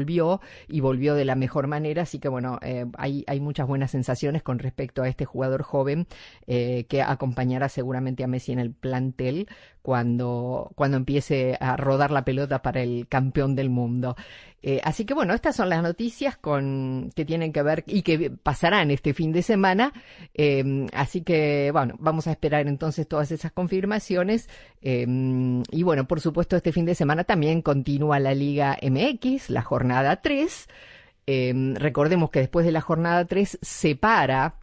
y volvió de la mejor manera, así que bueno, hay, hay muchas buenas sensaciones con respecto a este jugador joven eh, que acompañará seguramente a Messi en el plantel cuando, cuando empiece a rodar la pelota para el campeón del mundo. Eh, así que bueno, estas son las noticias con, que tienen que ver y que pasarán este fin de semana. Eh, así que bueno, vamos a esperar entonces todas esas confirmaciones. y bueno, por supuesto, este fin de semana también continúa la Liga MX, la jornada 3. Em, recordemos que después de la jornada 3 se para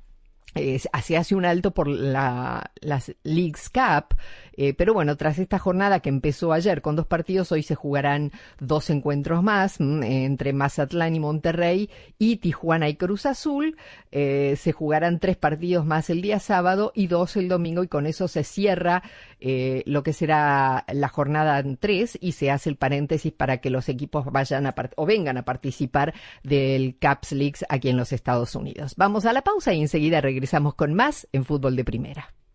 eh, se hace un alto por la, las Leagues Cup, eh, pero bueno, tras esta jornada que empezó ayer con dos partidos, hoy se jugarán dos encuentros más mm, entre Mazatlán y Monterrey y Tijuana y Cruz Azul. Eh, se jugarán tres partidos más el día sábado y dos el domingo y con eso se cierra eh, lo que será la jornada 3 y se hace el paréntesis para que los equipos vayan a o vengan a participar del Caps Leagues aquí en los Estados Unidos. Vamos a la pausa y enseguida regresamos con más en fútbol de primera.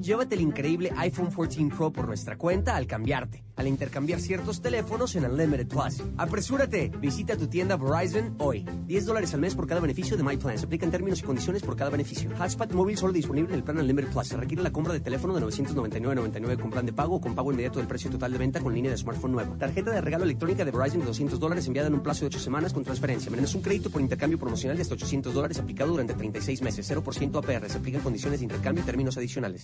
llévate el increíble iPhone 14 Pro por nuestra cuenta al cambiarte, al intercambiar ciertos teléfonos en Unlimited Plus. ¡Apresúrate! Visita tu tienda Verizon hoy. 10 dólares al mes por cada beneficio de My Plan. Se aplican términos y condiciones por cada beneficio. Hotspot móvil solo disponible en el plan Unlimited Plus. Se requiere la compra de teléfono de 999.99 con plan de pago o con pago inmediato del precio total de venta con línea de smartphone nueva. Tarjeta de regalo electrónica de Verizon de 200 dólares enviada en un plazo de 8 semanas con transferencia. Menos un crédito por intercambio promocional de hasta 800 dólares aplicado durante 36 meses. 0% APR. Se aplican condiciones de intercambio y términos adicionales.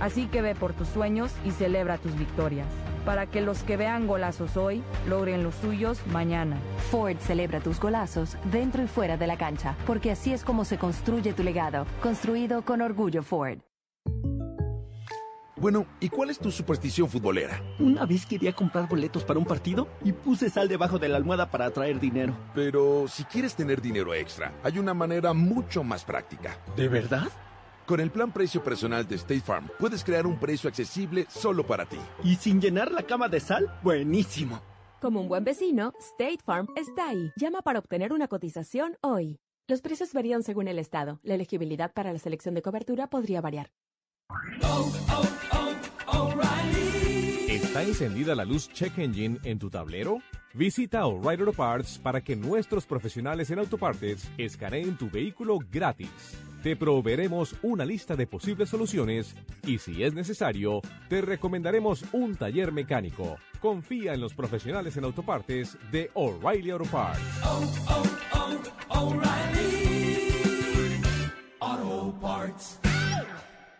Así que ve por tus sueños y celebra tus victorias, para que los que vean golazos hoy logren los suyos mañana. Ford celebra tus golazos dentro y fuera de la cancha, porque así es como se construye tu legado, construido con orgullo Ford. Bueno, ¿y cuál es tu superstición futbolera? Una vez quería comprar boletos para un partido y puse sal debajo de la almohada para atraer dinero. Pero si quieres tener dinero extra, hay una manera mucho más práctica. ¿De verdad? Con el plan precio personal de State Farm, puedes crear un precio accesible solo para ti. ¿Y sin llenar la cama de sal? Buenísimo. Como un buen vecino, State Farm está ahí. Llama para obtener una cotización hoy. Los precios varían según el estado. La elegibilidad para la selección de cobertura podría variar. ¿Está encendida la luz Check Engine en tu tablero? Visita O'Reilly Auto Parts para que nuestros profesionales en autopartes escaneen tu vehículo gratis. Te proveeremos una lista de posibles soluciones y si es necesario, te recomendaremos un taller mecánico. Confía en los profesionales en autopartes de O'Reilly Auto Parts.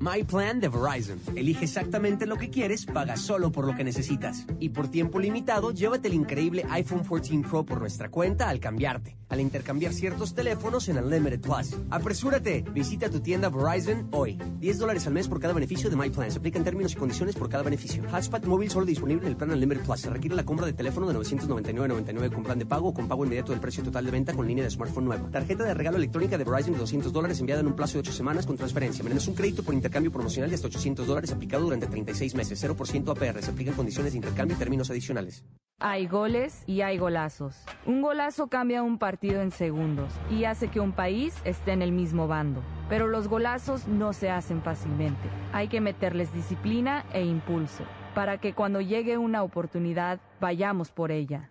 My Plan de Verizon. Elige exactamente lo que quieres, paga solo por lo que necesitas. Y por tiempo limitado, llévate el increíble iPhone 14 Pro por nuestra cuenta al cambiarte. Al intercambiar ciertos teléfonos en Unlimited Plus. ¡Apresúrate! Visita tu tienda Verizon hoy. 10 dólares al mes por cada beneficio de My Plan. Se aplican términos y condiciones por cada beneficio. Hotspot móvil solo disponible en el plan Unlimited Plus. Se requiere la compra de teléfono de 999.99 con plan de pago o con pago inmediato del precio total de venta con línea de smartphone nueva. Tarjeta de regalo electrónica de Verizon de 200 dólares enviada en un plazo de 8 semanas con transferencia. Menos un crédito por intercambio promocional de hasta 800 dólares aplicado durante 36 meses. 0% APR. Se aplican condiciones de intercambio y términos adicionales. Hay goles y hay golazos. Un golazo cambia un partido en segundos y hace que un país esté en el mismo bando. Pero los golazos no se hacen fácilmente. Hay que meterles disciplina e impulso para que cuando llegue una oportunidad vayamos por ella.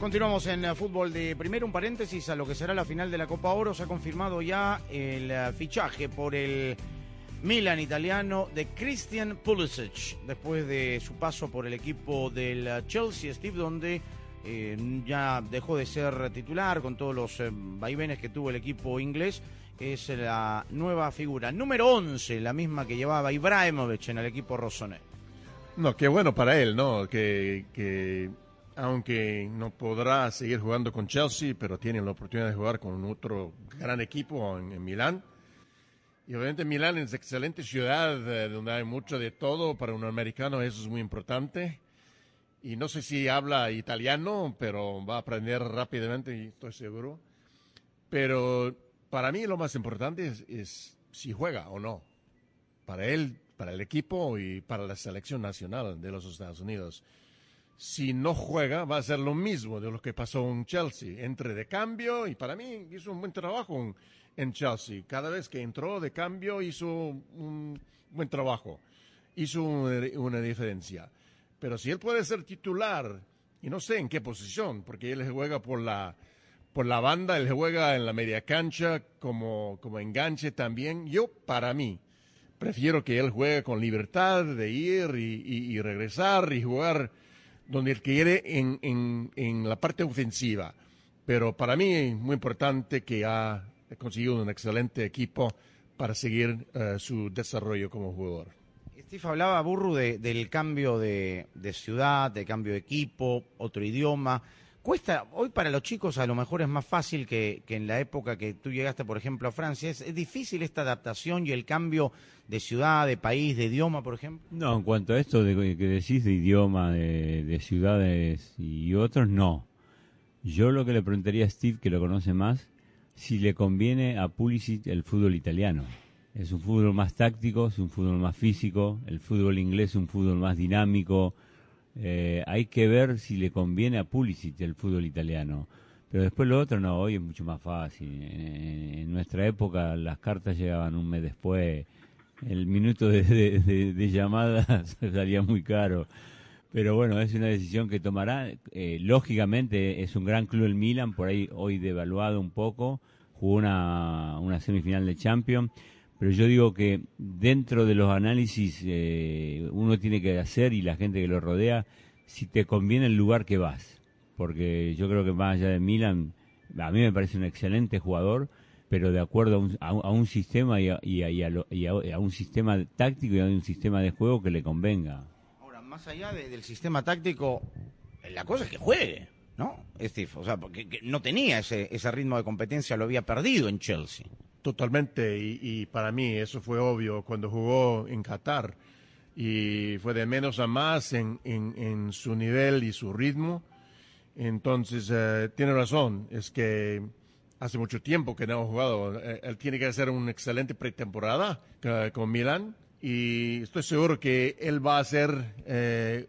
Continuamos en eh, fútbol de primero, un paréntesis a lo que será la final de la Copa Oro. Se ha confirmado ya el eh, fichaje por el Milan italiano de Christian Pulisic, después de su paso por el equipo del eh, Chelsea, Steve, donde ya dejó de ser titular con todos los vaivenes que tuvo el equipo inglés. Es la nueva figura. Número 11, la misma que llevaba Ibrahimovic en el equipo rossonero. No, qué bueno para él, ¿no? Que aunque no podrá seguir jugando con Chelsea, pero tiene la oportunidad de jugar con otro gran equipo en, en Milán. Y obviamente Milán es excelente ciudad eh, donde hay mucho de todo. Para un americano eso es muy importante. Y no sé si habla italiano, pero va a aprender rápidamente, estoy seguro. Pero para mí lo más importante es, es si juega o no. Para él, para el equipo y para la selección nacional de los Estados Unidos. Si no juega, va a ser lo mismo de lo que pasó en Chelsea. Entre de cambio y para mí hizo un buen trabajo en, Chelsea. Cada vez que entró de cambio hizo un buen trabajo. Hizo una, diferencia. Pero si él puede ser titular, y no sé en qué posición, porque él juega por la, por la banda, él juega en la media cancha como, como enganche también. Yo, para mí, prefiero que él juegue con libertad de ir y regresar y jugar donde él quiere en, en, en la parte ofensiva. Pero para mí es muy importante que ha conseguido un excelente equipo para seguir eh, su desarrollo como jugador. Steve hablaba, Burru, de- del cambio de, de ciudad, de cambio de equipo, otro idioma. Cuesta, hoy para los chicos a lo mejor es más fácil que, que en la época que tú llegaste, por ejemplo, a Francia. ¿Es, difícil esta adaptación y el cambio de ciudad, de país, de idioma, por ejemplo? No, en cuanto a esto de que decís de idioma, de, de ciudades y otros, no. Yo lo que le preguntaría a Steve, que lo conoce más, si le conviene a Pulisic el fútbol italiano. Es un fútbol más táctico, es un fútbol más físico, el fútbol inglés es un fútbol más dinámico. Eh, hay que ver si le conviene a Pulisic el fútbol italiano. Pero después lo otro no, hoy es mucho más fácil. En, nuestra época las cartas llegaban un mes después, el minuto de, de- de- de llamada *laughs* salía muy caro. Pero bueno, es una decisión que tomará. Eh, lógicamente es un gran club el Milan, por ahí hoy devaluado un poco, jugó una semifinal de Champions, pero yo digo que dentro de los análisis eh, uno tiene que hacer y la gente que lo rodea, si te conviene el lugar que vas, porque yo creo que más allá de Milan, a mí me parece un excelente jugador, pero de acuerdo a un, a a un sistema y a, y y lo- y a- un sistema táctico y a un sistema de juego que le convenga. Ahora, más allá de- del sistema táctico, la cosa es que juegue, ¿no, Steve? O sea, porque que no tenía ese, ese ritmo de competencia, lo había perdido en Chelsea. Totalmente, y, y para mí eso fue obvio cuando jugó en Qatar y fue de menos a más en, en- en su nivel y su ritmo. Entonces, eh, tiene razón, es que hace mucho tiempo que no ha jugado. Eh, él tiene que hacer una excelente pretemporada eh, con Milan y estoy seguro que él va a hacer eh,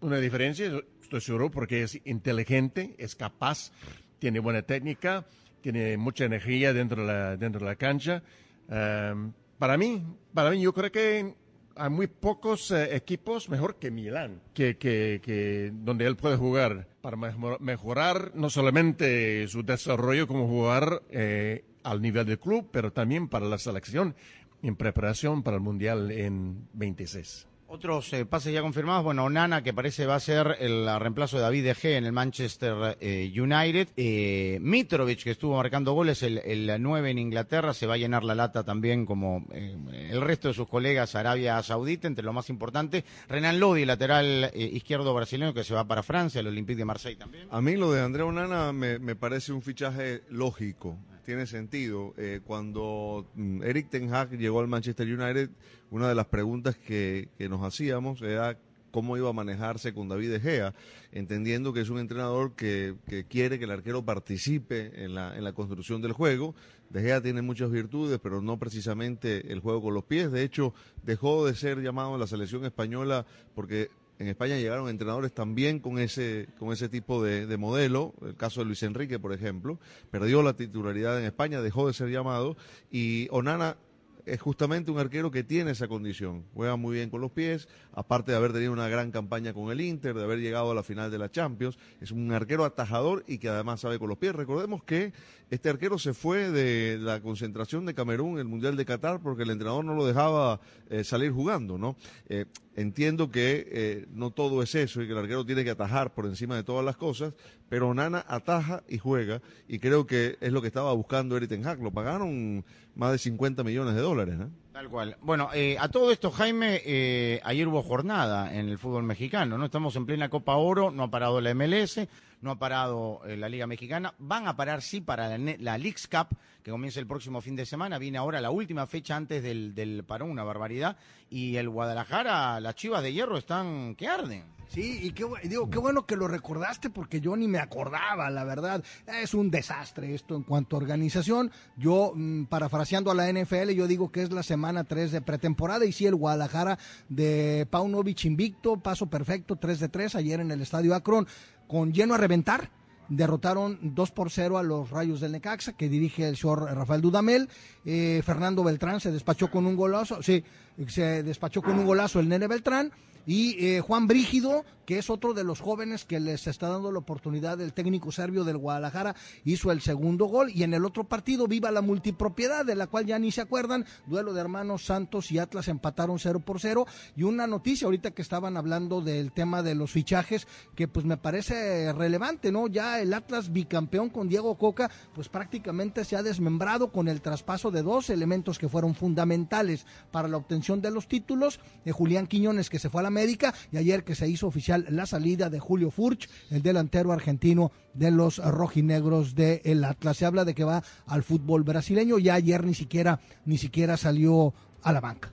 una diferencia, estoy seguro, porque es inteligente, es capaz, tiene buena técnica, tiene mucha energía dentro de la, dentro de la cancha. Um, para mí, para mí, yo creo que hay muy pocos eh, equipos mejor que Milán, que, que, que donde él puede jugar para mejor- mejorar no solamente su desarrollo como jugador eh, al nivel del club, pero también para la selección en preparación para el Mundial en 26. Otros eh, pases ya confirmados. Bueno, Nana, que parece va a ser el reemplazo de David De en el Manchester eh, United. Eh, Mitrovic, que estuvo marcando goles, el, el 9 en Inglaterra, se va a llenar la lata también como eh, el resto de sus colegas Arabia Saudita, entre lo más importante. Renan Lodi, lateral eh, izquierdo brasileño, que se va para Francia, el Olympique de Marseille también. A mí lo de Andrea Onana me parece un fichaje lógico, tiene sentido. Eh, cuando mm, Eric Ten Hag llegó al Manchester United, una de las preguntas que, nos hacíamos era cómo iba a manejarse con David De Gea, entendiendo que es un entrenador que, quiere que el arquero participe en la, en la construcción del juego. De Gea tiene muchas virtudes, pero no precisamente el juego con los pies. De hecho, dejó de ser llamado en la selección española porque en España llegaron entrenadores también con ese, con ese tipo de, de modelo. El caso de Luis Enrique, por ejemplo, perdió la titularidad en España, dejó de ser llamado. Y Onana es justamente un arquero que tiene esa condición. Juega muy bien con los pies, aparte de haber tenido una gran campaña con el Inter, de haber llegado a la final de la Champions. Es un arquero atajador y que además sabe con los pies. Recordemos que este arquero se fue de la concentración de Camerún, el Mundial de Qatar, porque el entrenador no lo dejaba eh, salir jugando, ¿no? Eh, entiendo que eh, no todo es eso y que el arquero tiene que atajar por encima de todas las cosas, pero Nana ataja y juega y creo que es lo que estaba buscando Eric Ten. Lo pagaron más de 50 millones de dólares, ¿no? Tal cual. Bueno, eh, a todo esto, Jaime, eh, ayer hubo jornada en el fútbol mexicano, ¿no? Estamos en plena Copa Oro, no ha parado la MLS, no ha parado eh, la Liga Mexicana. Van a parar, sí, para la, la Cup, que comienza el próximo fin de semana. Viene ahora la última fecha antes del, parón, una barbaridad. Y el Guadalajara, las chivas de hierro están que arden. Sí, y qué, digo, qué bueno que lo recordaste porque yo ni me acordaba, la verdad. Es un desastre esto en cuanto a organización. Yo, mm, parafraseando a la NFL, yo digo que es la semana 3 de pretemporada y sí, el Guadalajara de Paunovic invicto, paso perfecto, 3 de 3 ayer en el Estadio Akron con lleno a reventar. Derrotaron 2 por 0 a los Rayos del Necaxa, que dirige el señor Rafael Dudamel. Eh, Fernando Beltrán se despachó con un golazo, sí, se despachó con un golazo el Nene Beltrán. Y eh, Juan Brígido, que es otro de los jóvenes que les está dando la oportunidad, el técnico serbio del Guadalajara, hizo el segundo gol. Y en el otro partido, viva la multipropiedad, de la cual ya ni se acuerdan, duelo de hermanos Santos y Atlas empataron 0 por 0. Y una noticia, ahorita que estaban hablando del tema de los fichajes, que pues me parece relevante, ¿no? Ya el Atlas bicampeón con Diego Coca, pues prácticamente se ha desmembrado con el traspaso de dos elementos que fueron fundamentales para la obtención de los títulos, de Julián Quiñones que se fue a la América y ayer que se hizo oficial la salida de Julio Furch, el delantero argentino de los rojinegros del Atlas. Se habla de que va al fútbol brasileño, ya ayer ni siquiera ni siquiera salió a la banca.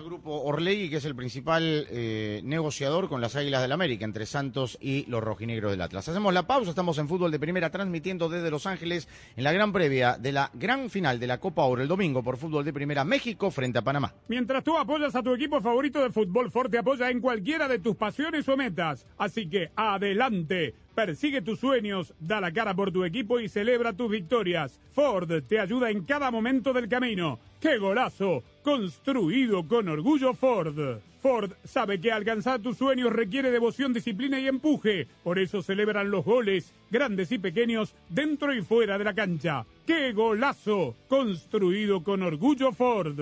Grupo Orlegui, que es el principal eh, negociador con las Águilas del América, entre Santos y los rojinegros del Atlas. Hacemos la pausa, estamos en fútbol de primera, transmitiendo desde Los Ángeles en la gran previa de la gran final de la Copa Oro el domingo por fútbol de primera México frente a Panamá. Mientras tú apoyas a tu equipo favorito de fútbol, Ford te apoya en cualquiera de tus pasiones o metas. Así que adelante. Persigue tus sueños, da la cara por tu equipo y celebra tus victorias. Ford te ayuda en cada momento del camino. ¡Qué golazo! Construido con orgullo Ford. Ford sabe que alcanzar tus sueños requiere devoción, disciplina y empuje. Por eso celebran los goles, grandes y pequeños, dentro y fuera de la cancha. ¡Qué golazo! Construido con orgullo Ford.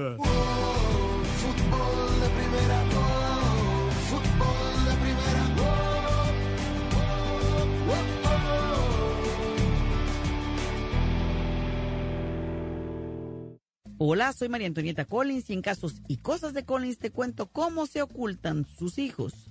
Hola, soy María Antonieta Collins y en casos y cosas de Collins te cuento cómo se ocultan sus hijos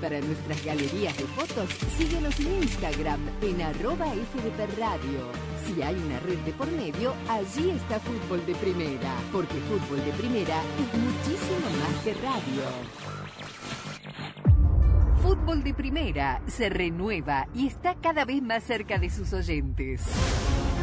Para nuestras galerías de fotos, síguenos en Instagram en arroba FDP Radio. Si hay una red de por medio, allí está Fútbol de Primera, porque Fútbol de Primera es muchísimo más que radio. Fútbol de Primera se renueva y está cada vez más cerca de sus oyentes.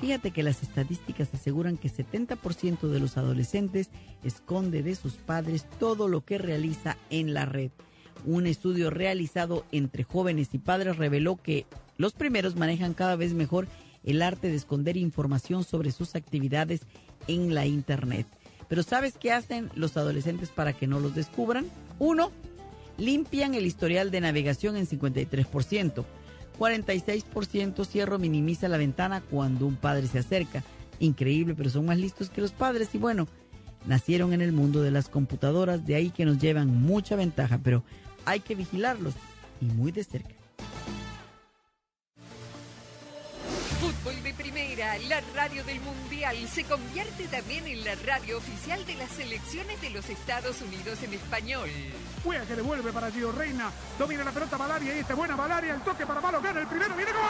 Fíjate que las estadísticas aseguran que 70% de los adolescentes esconde de sus padres todo lo que realiza en la red. Un estudio realizado entre jóvenes y padres reveló que los primeros manejan cada vez mejor el arte de esconder información sobre sus actividades en la Internet. Pero ¿sabes qué hacen los adolescentes para que no los descubran? Uno, limpian el historial de navegación en 53%. 46% cierro minimiza la ventana cuando un padre se acerca. Increíble, pero son más listos que los padres y bueno, nacieron en el mundo de las computadoras, de ahí que nos llevan mucha ventaja, pero hay que vigilarlos y muy de cerca. Fútbol La radio del Mundial, se convierte también en la radio oficial de las selecciones de los Estados Unidos en español. Juega que devuelve para Gio Reina. Domina la pelota Valaria y esta buena Valaria. El toque para Malo gana el primero. ¡Viene gol!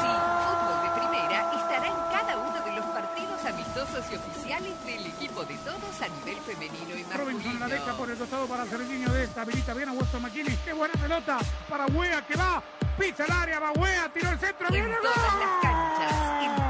Sí, Fútbol de Primera estará en cada uno de los amistosos y oficiales del equipo de todos a nivel femenino y Robinson la deja masculino. por el costado para Serginho de esta. Habilita bien a Weston McKinney. ¡Qué buena pelota! Para Wea que va. Pisa el área, va Wea, tiró el centro. En ¡Viene las gol! canchas, todos los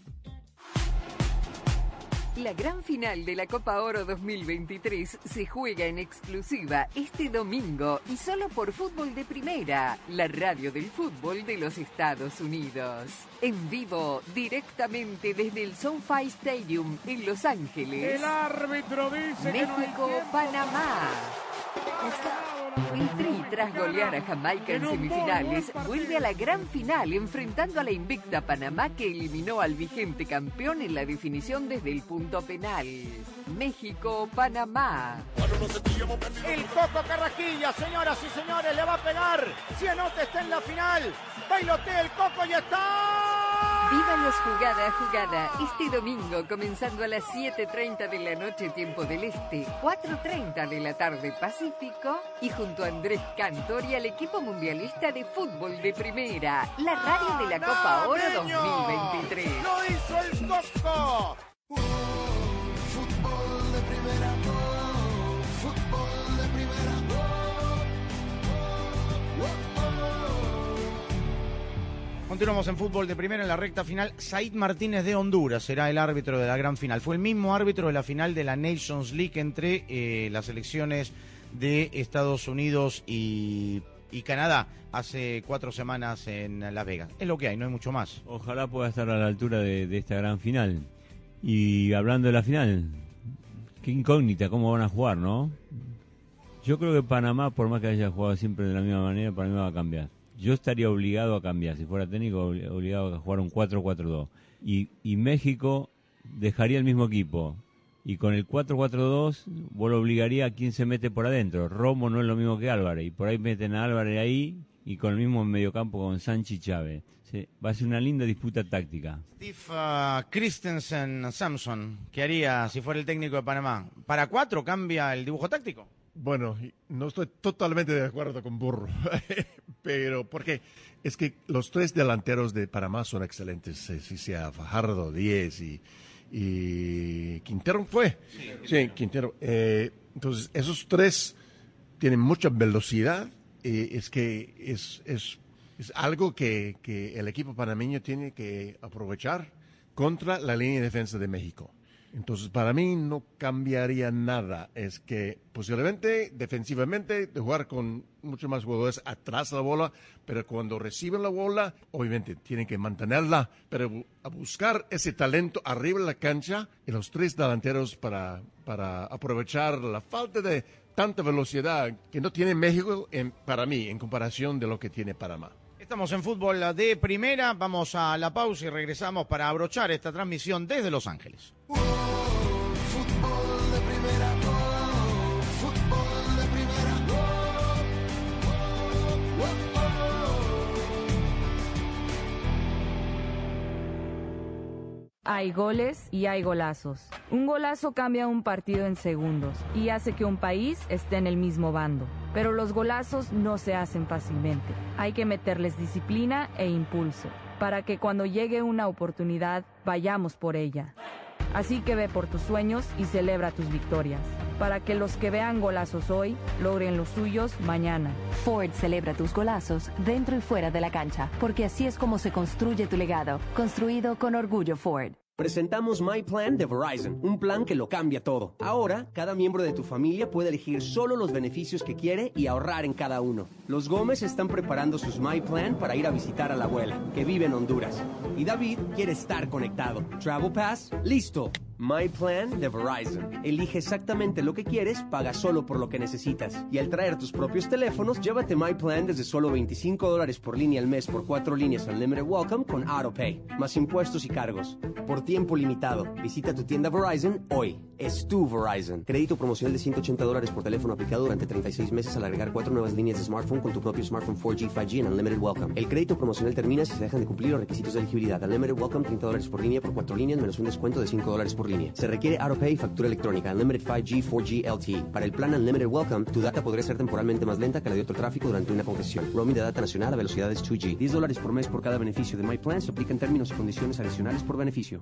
La gran final de la Copa Oro 2023 se juega en exclusiva este domingo y solo por Fútbol de Primera, la radio del fútbol de los Estados Unidos. En vivo, directamente desde el SoFi Stadium en Los Ángeles. El árbitro dice que no hay México, tiempo. Panamá. El Tri, tras golear a Jamaica en semifinales, vuelve a la gran final enfrentando a la invicta Panamá que eliminó al vigente campeón en la definición desde el punto penal. México, Panamá. El Coco Carrasquilla, señoras y señores, le va a pegar. Si anota está en la final. Bailotea el Coco y está. Vívalos jugada a jugada este domingo comenzando a las 7.30 de la noche tiempo del Este, 4.30 de la tarde Pacífico y junto a Andrés Cantor y al equipo mundialista de fútbol de primera, la radio de la Copa Oro ¡Panameño! 2023. ¡Lo hizo el Coco! Fútbol de primera, oh, fútbol de primera, Continuamos en fútbol de primera en la recta final. Said Martínez de Honduras será el árbitro de la gran final. Fue el mismo árbitro de la final de la Nations League entre eh, las selecciones de Estados Unidos y, y Canadá hace cuatro semanas en Las Vegas. Es lo que hay, no hay mucho más. Ojalá pueda estar a la altura de, de esta gran final. Y hablando de la final, qué incógnita, cómo van a jugar, ¿no? Yo creo que Panamá, por más que haya jugado siempre de la misma manera, para mí va a cambiar. Yo estaría obligado a cambiar, si fuera técnico, obli- obligado a jugar un 4-4-2. Y, y México dejaría el mismo equipo. Y con el 4-4-2, vos lo obligaría a quien se mete por adentro. Romo no es lo mismo que Álvarez. Y por ahí meten a Álvarez ahí y con el mismo mediocampo con Sánchez y Chávez. Sí, va a ser una linda disputa táctica. Steve uh, Christensen Samson, ¿qué haría si fuera el técnico de Panamá? ¿Para cuatro cambia el dibujo táctico? Bueno, no estoy totalmente de acuerdo con Burro, *laughs* pero porque es que los tres delanteros de Panamá son excelentes, si sea Fajardo, Díez y, y Quintero fue. Sí, Quintero. Eh, entonces, esos tres tienen mucha velocidad. eh, es que es, es, es algo que, que el equipo panameño tiene que aprovechar contra la línea de defensa de México. Entonces, para mí no cambiaría nada. Es que posiblemente defensivamente de jugar con muchos más jugadores atrás de la bola, pero cuando reciben la bola, obviamente tienen que mantenerla, pero a buscar ese talento arriba de la cancha y los tres delanteros para, para aprovechar la falta de tanta velocidad que no tiene México en- para mí en comparación de lo que tiene Panamá. Estamos en fútbol de primera, vamos a la pausa y regresamos para abrochar esta transmisión desde Los Ángeles. Hay goles y hay golazos. Un golazo cambia un partido en segundos y hace que un país esté en el mismo bando. Pero los golazos no se hacen fácilmente. Hay que meterles disciplina e impulso para que cuando llegue una oportunidad vayamos por ella. Así que ve por tus sueños y celebra tus victorias, para que los que vean golazos hoy logren los suyos mañana. Ford celebra tus golazos dentro y fuera de la cancha, porque así es como se construye tu legado, construido con orgullo Ford. Presentamos My Plan de Verizon, un plan que lo cambia todo. Ahora, cada miembro de tu familia puede elegir solo los beneficios que quiere y ahorrar en cada uno. Los Gómez están preparando sus My Plan para ir a visitar a la abuela, que vive en Honduras. Y David quiere estar conectado. Travel Pass, listo. My Plan de Verizon. Elige exactamente lo que quieres, paga solo por lo que necesitas. Y al traer tus propios teléfonos, llévate My Plan desde solo 25 dólares por línea al mes por cuatro líneas Unlimited Welcome con AutoPay, más impuestos y cargos. Por tiempo limitado, visita tu tienda Verizon hoy. Es tu Verizon. Crédito promocional de 180 dólares por teléfono aplicado durante 36 meses al agregar cuatro nuevas líneas de smartphone con tu propio smartphone 4G, 5G en Unlimited Welcome. El crédito promocional termina si se dejan de cumplir los requisitos de elegibilidad. Unlimited Welcome 30 dólares por línea por cuatro líneas menos un descuento de 5 dólares por línea. Se requiere AutoPay y factura electrónica. Unlimited 5G, 4G LTE. Para el plan Unlimited Welcome, tu data podría ser temporalmente más lenta que la de otro tráfico durante una congestión. Roaming de data nacional a velocidades 2G. 10 dólares por mes por cada beneficio de My Plan. Se aplican términos y condiciones adicionales por beneficio.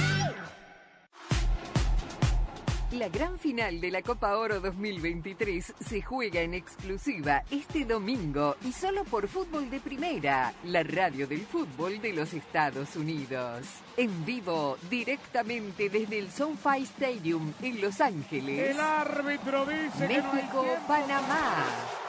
La gran final de la Copa Oro 2023 se juega en exclusiva este domingo y solo por Fútbol de Primera, la radio del fútbol de los Estados Unidos. En vivo, directamente desde el SoFi Stadium en Los Ángeles. El árbitro dice que no hay México. Panamá.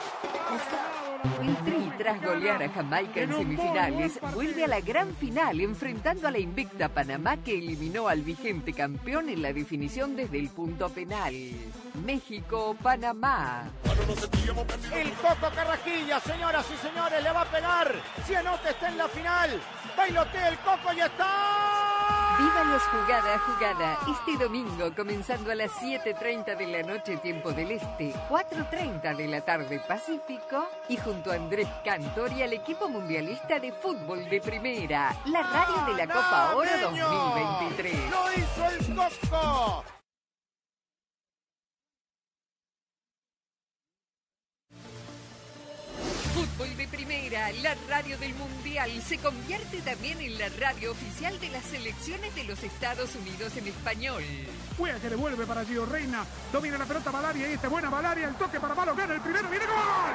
El Tri, tras golear a Jamaica en semifinales, vuelve a la gran final enfrentando a la invicta Panamá que eliminó al vigente campeón en la definición desde el punto penal. México-Panamá. El Coco Carrasquilla, señoras y señores, le va a pegar. Si anota está en la final. Bailotea el Coco y está. Vívalos jugada a jugada este domingo comenzando a las 7.30 de la noche tiempo del Este, 4.30 de la tarde Pacífico y junto a Andrés Cantor y al equipo mundialista de fútbol de primera, la radio de la Copa Oro 2023. ¡Lo hizo el Coco! La radio del Mundial, se convierte también en la radio oficial de las selecciones de los Estados Unidos en español. Juega que devuelve para Gio Reina. Domina la pelota Valaria y esta buena Valaria. El toque para Malo gana el primero. ¡Viene gol!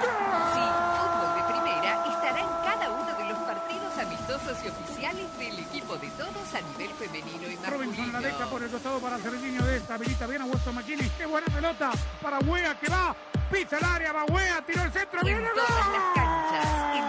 Sí, Fútbol de Primera estará en cada uno de los partidos amistosos y oficiales del equipo de todos a nivel femenino y Robinson la deja masculino. por el costado para Serginho de esta. Habilita bien a Weston McKinney. ¡Qué buena pelota! Para Wea que va. Pisa el área, va Wea, tiró el centro. En ¡Viene todas gol! las canchas, en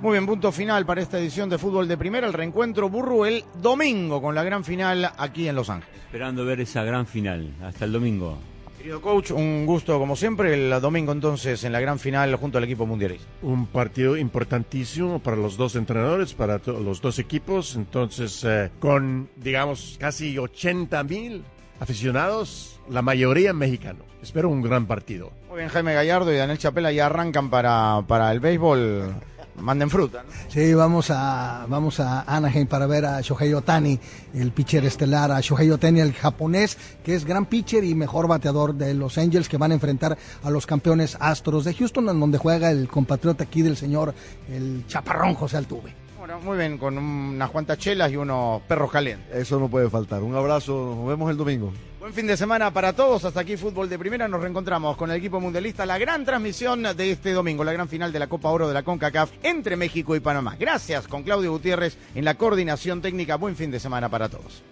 Muy bien, punto final para esta edición de Fútbol de Primera. El reencuentro Burru el domingo con la gran final aquí en Los Ángeles. Esperando ver esa gran final. Hasta el domingo. Querido coach, un gusto como siempre. El domingo entonces en la gran final junto al equipo mundialista. Un partido importantísimo para los dos entrenadores, para los dos equipos. Entonces, eh, con, digamos, casi 80 mil aficionados, la mayoría mexicanos. Espero un gran partido. Muy bien, Jaime Gallardo y Daniel Chapela ya arrancan para, para el béisbol. Manden fruta. ¿no? Sí, vamos a, vamos a Anaheim para ver a Shohei Otani, el pitcher estelar, a Shohei Otani, el japonés, que es gran pitcher y mejor bateador de los Angels, que van a enfrentar a los campeones Astros de Houston, en donde juega el compatriota aquí del señor, el chaparrón José Altuve. Bueno, muy bien, con unas cuantas chelas y unos perros calientes. Eso no puede faltar. Un abrazo, nos vemos el domingo. Buen fin de semana para todos. Hasta aquí Fútbol de Primera. Nos reencontramos con el equipo mundialista. La gran transmisión de este domingo, la gran final de la Copa Oro de la CONCACAF entre México y Panamá. Gracias con Claudio Gutiérrez en la coordinación técnica. Buen fin de semana para todos.